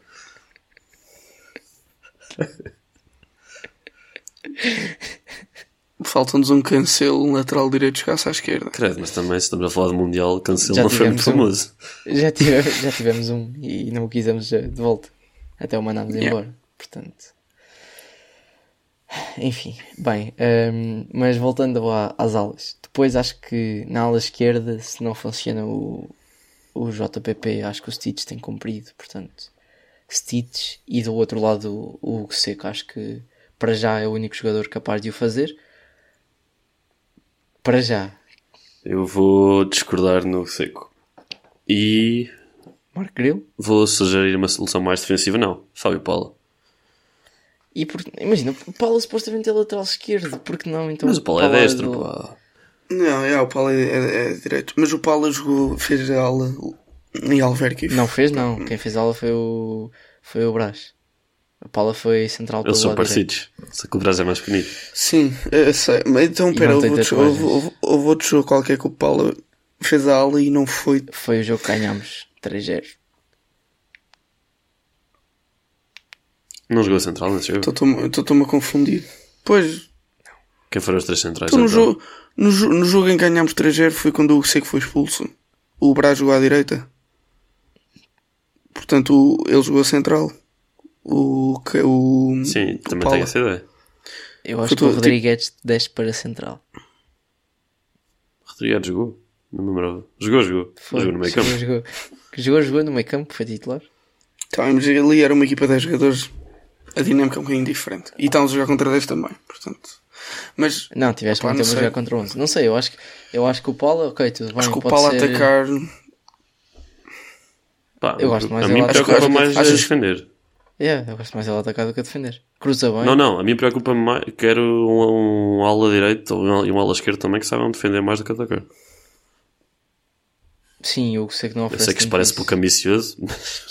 Falta-nos um cancelo, um lateral direito chegasse à esquerda. Credo, mas também se estamos a falar de Mundial, o Cancelo não foi muito tivemos um. famoso. Já tivemos, já tivemos um e não o quisemos de volta. Até o mandámos Yeah. embora. Portanto. Enfim, bem, hum, mas voltando a- às aulas, depois acho que na ala esquerda, se não funciona o, o JPP, acho que o Stitch tem cumprido, portanto, Stitch e do outro lado o, o Hugo Seco, acho que para já é o único jogador capaz de o fazer. Para já, Eu vou discordar no seco. E Marco Grilo. vou sugerir uma solução mais defensiva. Não, Fábio Paula. E por, imagina, o Paulo supostamente é lateral esquerdo, porque não? Então, Mas o Paulo é Paulo destro, do- pá. Não, é, o Paulo é, é- é direito. Mas o Paulo jogou, fez a aula em Alverca. Não fez, não. Quem fez aula foi o, foi o Brás. A Paula foi central pelo Eles são parecidos. Só que o Brás é mais pequenino. Sim, eu sei. Mas então, pera, houve outro, houve, houve, houve outro jogo qualquer que o Paulo fez a aula e não foi. Foi o jogo que ganhámos 3-0. Não jogou central nesse jogo. Estou-me a confundir. Pois, Quem foram os três centrais? então no, então? jogo, no, jo- no jogo em que ganhámos 3-0 foi quando o Seco foi expulso. O Brás jogou à direita. Portanto, o- ele jogou a central. O. que- o Sim, o também Paulo. tenho essa ideia. Eu acho Foi que o tudo, Rodrigues desce para central. Rodrigues jogou. Não me lembrava. Jogou, jogou. Foi. Jogou no meio campo. jogou. Jogou, jogou no meio campo, foi titular. Tá, mas ali era uma equipa de 10 jogadores. A dinâmica é um bocadinho diferente. E estávamos a jogar contra 10 também. Portanto. Mas Não, tiveste Opá, muito não tempo a jogar contra 11. Não sei, eu acho que, eu acho que o Paulo, ok, tudo bem. acho que o Paulo ser- atacar. Pá, Eu gosto mais a mim preocupa mais acho defender. Yeah, eu gosto mais dele atacar do que a defender. Cruza bem. Não, não, a mim preocupa mais. Quero um, um ala direito e um ala esquerdo também que saibam defender mais do que atacar. Sim, eu sei que não Eu oferece sei que isto parece pouco ambicioso, mas.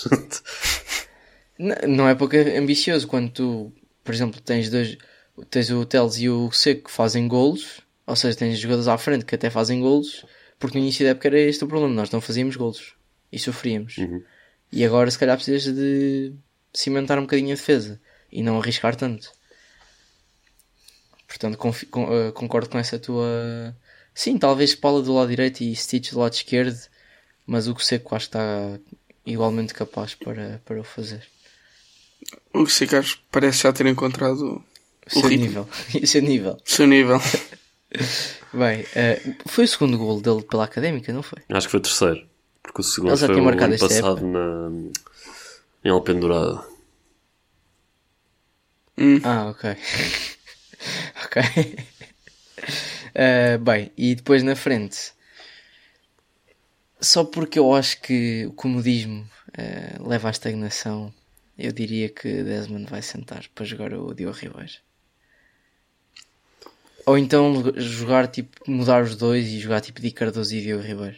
Não, não é pouco ambicioso quando tu, por exemplo, tens dois, tens o Teles e o Seco que fazem golos, ou seja, tens jogadores à frente que até fazem golos, porque no início da época era este o problema, nós não fazíamos golos e sofríamos. Uhum. E agora se calhar precisas de cimentar um bocadinho a defesa e não arriscar tanto. Portanto, con- eh, concordo com essa tua. Sim, talvez Paula do lado direito e Stitch do lado esquerdo, mas o Seco acho que está igualmente capaz para, para o fazer. O que parece já ter encontrado O seu ritmo. nível. o seu nível. o seu nível. Bem, eh, foi o segundo gol dele pela académica, não foi? Acho que foi o terceiro. Porque o segundo Ele já foi tinha o marcado ano passado na, em Alpendurada. Ah, ok. ok. Eh, bem, e depois na frente, só porque eu acho que o comodismo eh, leva à estagnação, eu diria que Desmond vai sentar para jogar o Diogo Ribeiro. Ou então jogar tipo, mudar os dois e jogar tipo Di Cardoso e Diogo Ribeiro.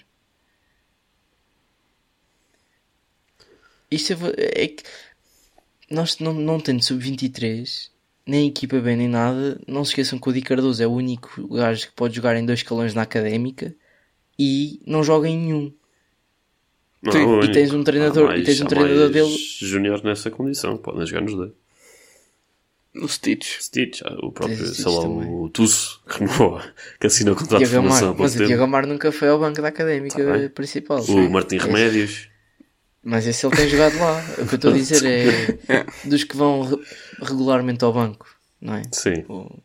Isto é, é que nós não, não tendo sub-23, nem equipa bem nem nada, não se esqueçam que o Di Cardoso é o único gajo que pode jogar em dois escalões na académica e não joga em nenhum. Não, Sim, é o e tens um treinador- Há e tens um há treinador mais dele- Júnior nessa condição, podem jogar nos dois. No Stitch. Stitch, ah, o próprio, Tens sei Stitch lá, também. o Tusso, que renovou, que assinou o contrato de formação mas o tempo. Amar nunca foi ao banco da académica Tá principal. O Martim Esse- Remédios. Mas esse ele tem jogado lá. O que eu estou a dizer é dos que vão re- regularmente ao banco, não é? Sim. O-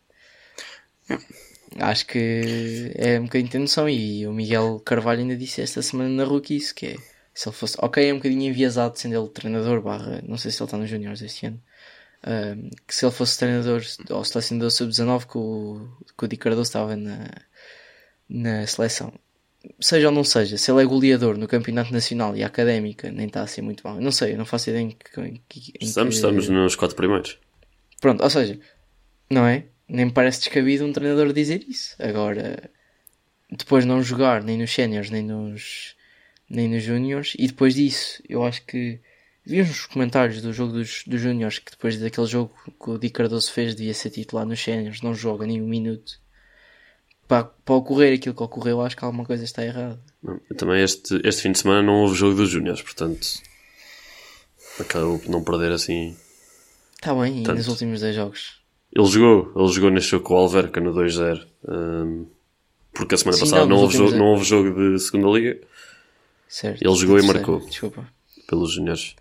Acho que é um bocadinho ter noção. E o Miguel Carvalho ainda disse esta semana na Rookie isso: que é se ele fosse, ok, é um bocadinho enviesado sendo ele treinador, barra, não sei se ele está nos Juniors este ano. que se ele fosse treinador ou selecionador sub-19, que o, que o Di Cardoso estava na, na seleção. Seja ou não seja, se ele é goleador no campeonato nacional e académica nem está a ser muito mal. Não sei, eu não faço ideia em que. Em que em Estamos, que- estamos nos quatro primeiros. Pronto, ou seja, não é? Nem me parece descabido um treinador dizer isso. Agora, depois não jogar nem nos séniores, nem nos, nem nos júniores, e depois disso, eu acho que vi uns comentários do jogo dos, dos júniores que depois daquele jogo que o Di Cardoso fez, devia ser titular nos séniores, não joga nem um minuto. Para, para ocorrer aquilo que ocorreu, acho que alguma coisa está errada. Também este, este fim de semana não houve jogo dos Júniors, portanto acabou por não perder assim. Está bem, e nos últimos 10 jogos. Ele jogou, ele jogou neste jogo com o Alverca no 2-0. hum, porque a semana Sim, passada não, não, houve jogo, não houve jogo de segunda liga Certo. Ele jogou e marcou. Desculpa. pelos Júniores.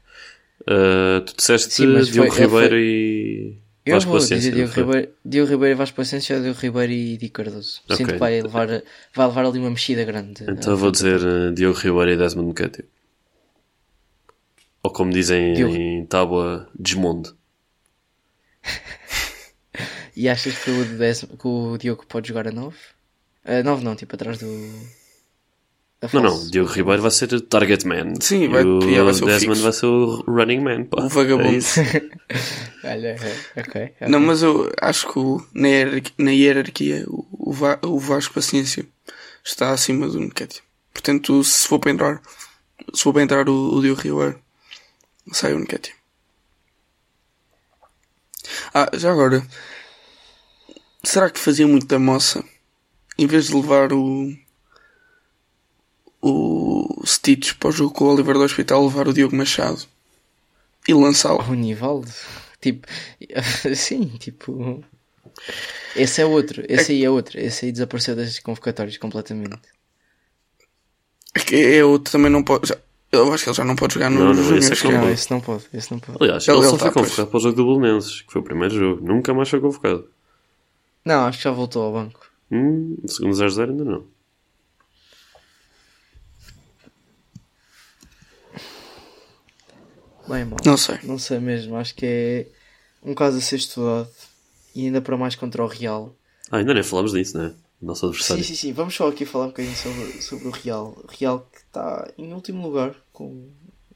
Uh, tu disseste Sim, mas Diogo foi- Ribeiro foi- e Eu Vasco vou dizer Diogo? Ribeiro, Diogo Ribeiro e Vasco Paciência, Diogo Ribeiro e Di Cardoso. Sinto que vai levar, vai levar ali uma mexida grande. Então eu vou dizer uh, Diogo Ribeiro e Desmond Nketiah. Ou como dizem Diogo. em tábua, Desmonde. E achas que o, Des- que o Diogo pode jogar a 9? A 9 não, tipo atrás do. Não, não. Diogo Ribeiro vai ser target man. Sim, e vai- o yeah, vai ser o Desmond fixo. vai ser o running man. Pá. O vagabundo. É. Olha, é, ok. Não, mas eu acho que o- na, hierarquia, na hierarquia o, o Vasco Paciência está acima do Nketiah. Portanto, se for para entrar, se for para entrar o, o Diogo Ribeiro, sai o Nketiah. Ah, já agora, será que fazia muito da moça em vez de levar o o Stitch para o jogo com o Oliver do Hospital, levar o Diogo Machado e lançá-lo? O Nivaldo, tipo, sim, tipo. Esse é outro, esse aí é outro, esse aí desapareceu das convocatórias completamente. É que é outro também não pode. Já, eu acho que ele já não pode jogar no Não, não, esse é que não pode. esse não pode, esse não pode. Aliás, Ele- ele, ele só tá, foi pois. convocado para o jogo do Belenenses, que foi o primeiro jogo. Nunca mais foi convocado. Não, acho que já voltou ao banco. Hum, segundo 0-0 ainda não. Bem, mal. Não sei. Não sei mesmo, acho que é um caso a ser estudado e ainda para mais contra o Real. Ah, ainda nem falámos disso, né? Nosso Sim, adversário. sim, sim. Vamos só aqui falar um bocadinho sobre, sobre o Real. O Real que está em último lugar, com,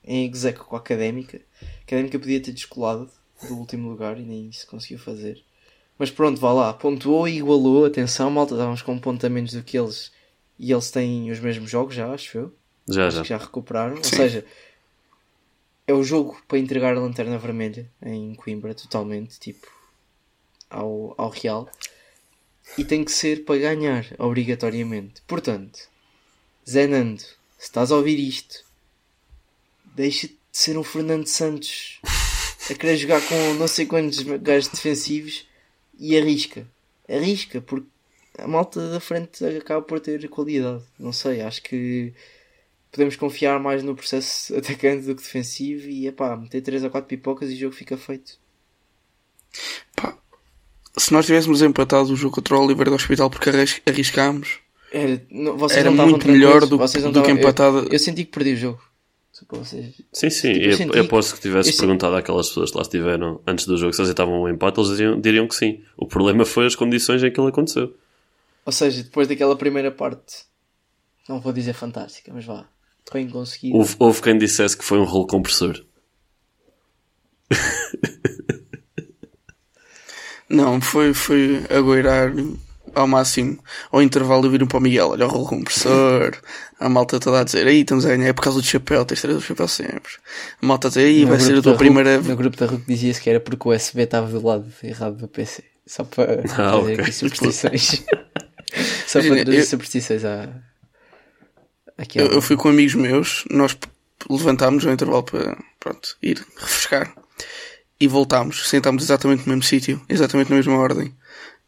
em execo com a Académica. A Académica podia ter descolado do último lugar e nem isso conseguiu fazer. Mas pronto, vá lá. Pontuou e igualou. Atenção, malta. Estávamos com um ponto a menos do que eles. E eles têm os mesmos jogos já, acho eu. Já, Acho já. que já recuperaram. Ou Sim. seja, é o jogo para entregar a lanterna vermelha em Coimbra, totalmente, tipo, ao, ao Real. E tem que ser para ganhar, obrigatoriamente. Portanto, Zenando, se estás a ouvir isto, deixa de ser um Fernando Santos a querer jogar com não sei quantos gajos defensivos e arrisca. Arrisca, porque a malta da frente acaba por ter qualidade. Não sei, acho que podemos confiar mais no processo atacante do que defensivo e epá, meter 3 ou 4 pipocas e o jogo fica feito. Pá, se nós tivéssemos empatado o jogo contra o Oliver do Hospital porque arris- arriscámos, Era, não, vocês era muito melhor do, vocês não do que empatado. Eu, eu senti que perdi o jogo. Vocês. Sim, sim. Tipo, eu, eu senti- eu aposto que tivesse eu senti- perguntado àquelas pessoas que lá estiveram antes do jogo se aceitavam um empate, eles diriam, diriam que sim. O problema foi as condições em que ele aconteceu. Ou seja, depois daquela primeira parte, não vou dizer fantástica, mas vá, bem conseguido. Houve, houve quem dissesse que foi um rolo compressor. Não, foi, foi agoirar ao máximo. Ao intervalo viram para o Miguel, olha o rolo compressor. A malta toda a dizer, aí estamos a ganhar, é por causa do chapéu, tens de trazer o chapéu sempre. A malta a dizer, aí vai ser a tua RUC- primeira. No grupo da RUC dizia-se que era porque o USB estava do lado errado do PC. Só para Ah, trazer ok. aqui superstições. Só para trazer eu- superstições à... Aqui Eu, eu fui com amigos meus, nós levantámos ao intervalo para pronto, ir refrescar e voltámos, sentámos exatamente no mesmo sítio, exatamente na mesma ordem.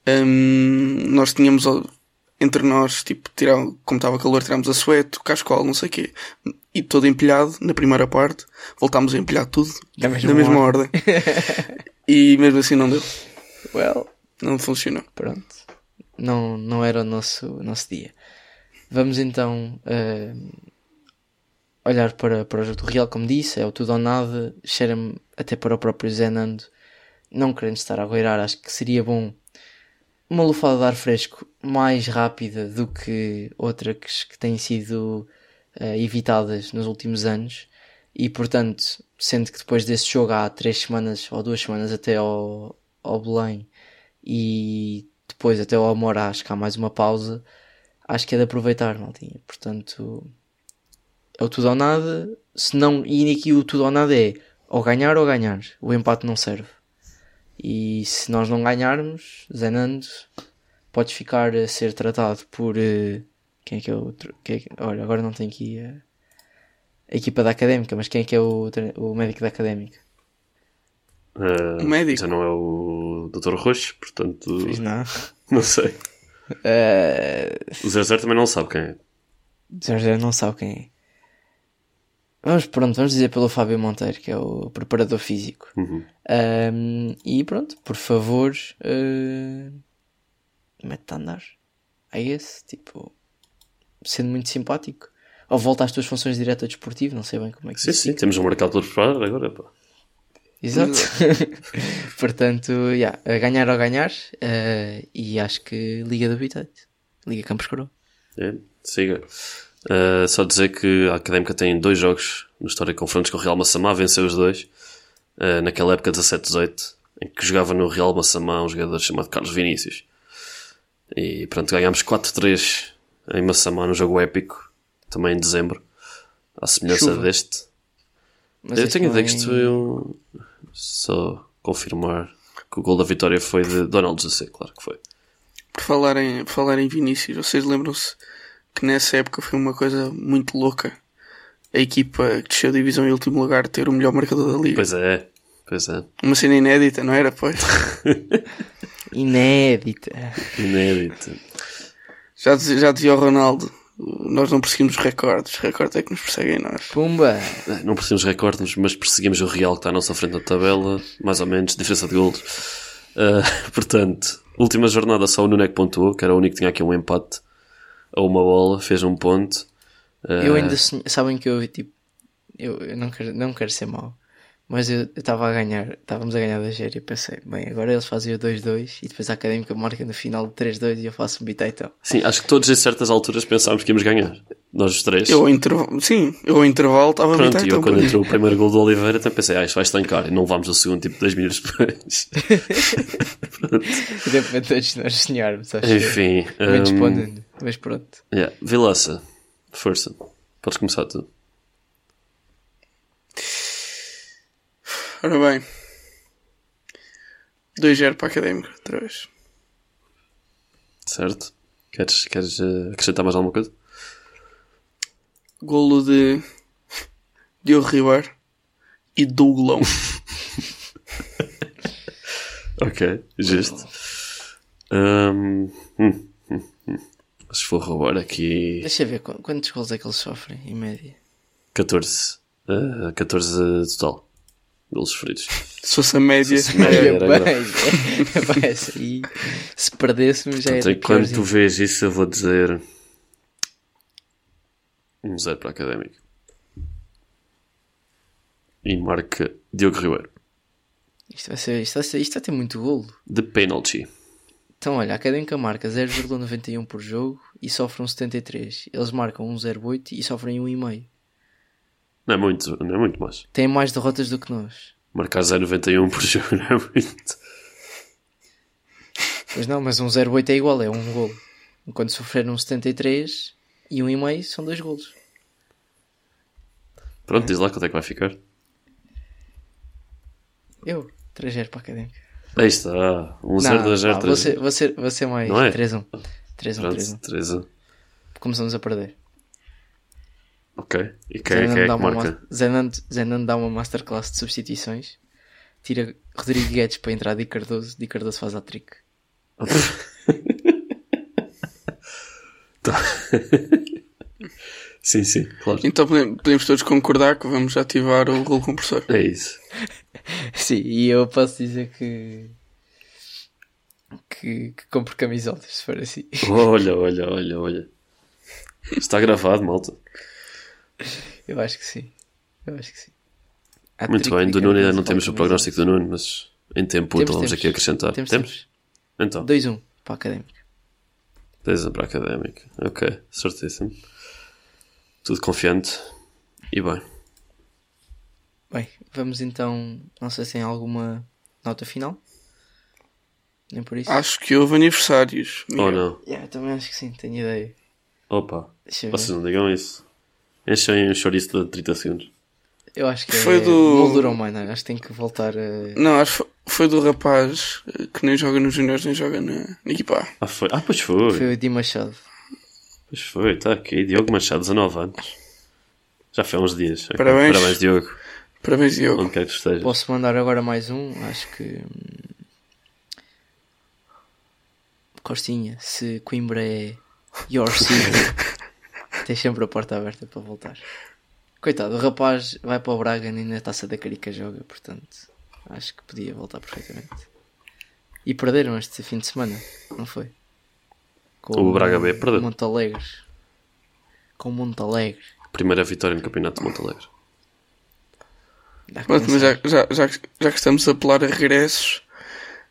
Hum, nós tínhamos entre nós, tipo, tirar, como estava calor, tirámos a suete, o cascola, não sei o quê, e todo empilhado na primeira parte, voltámos a empilhar tudo Da mesma na mesma ordem. e mesmo assim não deu, Well, não funcionou. pronto. Não, não era o nosso, o nosso dia. Vamos então eh, olhar para, para o jogo do Real, como disse, é o tudo ou nada. Cheira-me até para o próprio Zenando. Não querendo estar a goirar, acho que seria bom uma lufada de ar fresco mais rápida do que outras que têm sido eh, evitadas nos últimos anos. E portanto, sendo que depois desse jogo há três semanas ou duas semanas até ao, ao Belém e depois até ao Amor, acho que há mais uma pausa. Acho que é de aproveitar, maltinha. Portanto, é o tudo ou nada. Se não, e aqui o tudo ou nada é ou ganhar ou ganhar. O empate não serve. E se nós não ganharmos, Zenando, podes ficar a ser tratado por. eh, quem é que é o outro? Quem é que- olha, agora não tenho aqui a, a equipa da académica, mas quem é que é o, o médico da académica? Ah, O médico. Já não é o Dr. Roxo, portanto, Pois não. não sei. Eh, O 00 também não sabe quem é. Já já não sabe quem é. Vamos, pronto, vamos dizer pelo Fábio Monteiro, que é o preparador físico. Uhum. Um, e pronto, por favor, uh, mete-te a andar. É esse, tipo, sendo muito simpático. Ou volta às tuas funções de diretor desportivo, não sei bem como é que Sim, sim, temos um mercado todo preparado agora, pá. Exato. Portanto, yeah, a ganhar ou ganhar, uh, e acho que Liga do Habitat, Liga Campos Coroa. É, siga. Uh, só dizer que a Académica tem dois jogos na história de confrontos com o Real Massamá, venceu os dois. Uh, naquela época 17-18, em que jogava no Real Massamá um jogador chamado Carlos Vinícius. E pronto, ganhámos 4-3 em Massamá no jogo épico, também em dezembro, à semelhança Chuva. deste. Mas Eu tenho não ideia que é- isto foi um... Só confirmar que o gol da vitória foi de Donald José, claro que foi. Por falar em, por falar em Vinícius, vocês lembram-se que nessa época foi uma coisa muito louca. A equipa que desceu a divisão em último lugar ter o melhor marcador da liga. Pois é, pois é. Uma cena inédita, não era? Pois. Inédita. Inédito. Já, dizia- já dizia o Ronaldo, nós não perseguimos recordes, os recordes é que nos perseguem nós. Pumba! Não perseguimos recordes, mas perseguimos o Real que está à nossa frente na tabela, mais ou menos, diferença de golos. Ah, portanto, última jornada só o Nuno é que pontuou, que era o único que tinha aqui um empate a uma bola, fez um ponto. Ah, Eu ainda sonhei- sabem que eu tipo eu, eu não quero não quero ser mau mas eu estava a ganhar estávamos a ganhar da Géria e pensei bem agora eles fazem o 2-2 e depois a Académica marca no final de 3-2 e eu faço um bitaitão Sim, acho que todos em certas alturas pensámos que íamos ganhar. Nós os três. Eu ao intervalo, sim, eu ao intervalo estava a Pronto, e eu então, quando entrou o primeiro gol do Oliveira até pensei, ah, isto vai estancar e não levámos o segundo tipo 10 minutos depois. e de repente todos nós sonharmos acho Enfim. que Nuno, mas pronto yeah. Vilaça, força. Podes começar tu. Ora bem. 2-0 para a Académica, outra vez. Certo? Queres, queres eh, acrescentar mais alguma coisa? Golo de Diogo Ribeiro e Douglão. Ok, justo. Hum, hum, hum, hum. Mas vou roubar aqui deixa eu ver qu- quantos gols é que eles sofrem em média 14. eh, 14 total. Golos sofridos. Se fosse a média, Se fosse a média. Era bem, essa aí, se perdêssemos já Portanto, era enquanto tu vês isso, eu vou dizer. Um zero para a Académica. E marca Diogo Ribeiro. isto vai ser isto vai, ser, isto vai ter muito golo De penalty. Então, olha, a Académica marca 0,91 por jogo e sofre um 73. Eles marcam um 0,8 e sofrem um 1,5. Não é muito, não é muito mais. Têm mais derrotas do que nós. Marcar 0,91 por jogo não é muito. Pois não, mas um 0,8 é igual, é um golo. Enquanto sofreram um 73 e um 1,5 são dois golos. Pronto, diz lá quanto é que vai ficar. Eu, 3-0 para a Académica. Aí está. 1 0 2 0 vá, 3 vou, ser, vou, ser, vou ser mais Não é? 3-1. 3-1, Pronto, 3-1. 3 1. Começamos a perder. Ok. E quem é, quem é dá que uma marca? dá uma masterclass de substituições. Tira Rodrigo Guedes para entrar Di Cardoso. Di Cardoso faz a trick. Sim, sim, claro. então podemos, todos concordar que vamos ativar o gol compressor. É isso. Sim, e eu posso dizer que. que, que compro camisolas, se for assim. Olha, olha, olha, olha. Está gravado, malta. Eu acho que sim. Eu acho que sim. Há Muito bem, do Nuno ainda não temos o prognóstico do Nuno, mas em tempo útil vamos aqui acrescentar. Temos, Temos? temos. Então, 2-1 para a Académica. 10 para a académica. Ok, certíssimo. Tudo confiante. E bem. Bem, vamos então. Não sei se tem alguma nota final. Nem por isso. Acho que houve aniversários. Ou não? Yeah, eu também acho que sim, tenho ideia. Opa, vocês não digam isso. Enchem um chouriço de 30 segundos. Eu acho que Foi é do- moldura humana. Acho que tem que voltar a. Não, acho que foi- do rapaz que nem joga nos juniors nem joga na, na equipa. Ah, foi. Ah, pois foi. Foi o Di Machado. Pois foi, está aqui. Diogo Machado, 19 anos. Já foi há uns dias. Parabéns. Parabéns, Diogo. Parabéns, Diogo. Onde quer que estejas. Posso mandar agora mais um? Acho que. hum, Costinha, se Coimbra é your city, tens sempre a porta aberta para voltar. Coitado, o rapaz vai para o Braga nem na taça da Carica joga, portanto acho que podia voltar perfeitamente. E perderam este fim de semana, não foi? Com O Braga B perdeu. Montalegre. Com Montalegre. Primeira vitória no Campeonato de Montalegre. Pronto, mas já, já, já, que- já que estamos a apelar a regressos,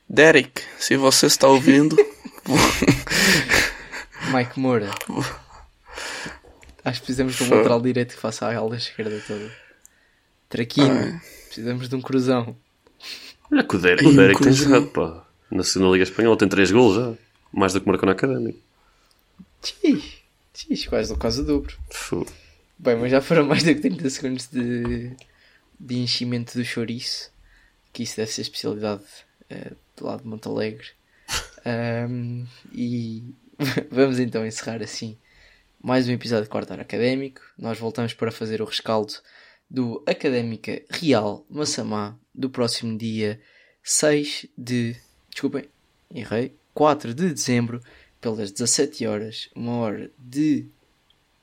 Derek, se você está ouvindo, Mike Moura. Acho que precisamos de um lateral direito que faça a ala esquerda toda. Traquino. Ah, Precisamos de um cruzão. Olha que o Derek, o Derek tem jogado, pá. Na segunda Liga Espanhola tem 3 golos já. Mais do que marcou na Académica. Tchis, tchis, quase, quase o dobro. Fu. Bem, mas já foram mais do que 30 segundos de, de enchimento do chouriço. Que isso deve ser especialidade eh, do lado de Montalegre. Ahm, e vamos então encerrar assim mais um episódio de Quarto Hora Académico. Nós voltamos para fazer o rescaldo do Académica Real Massamá do próximo dia 6 de. Desculpem, errei. 4 de dezembro, pelas 17 horas, uma hora de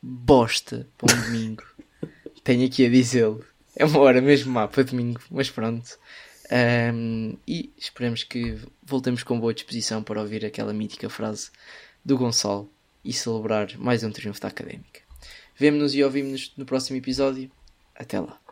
bosta para um domingo. Tenho aqui a dizê-lo. É uma hora mesmo má para domingo, mas pronto. Ahm, e esperemos que voltemos com boa disposição para ouvir aquela mítica frase do Gonçalo e celebrar mais um triunfo da académica. Vemo-nos e ouvimos-nos no próximo episódio. Até lá.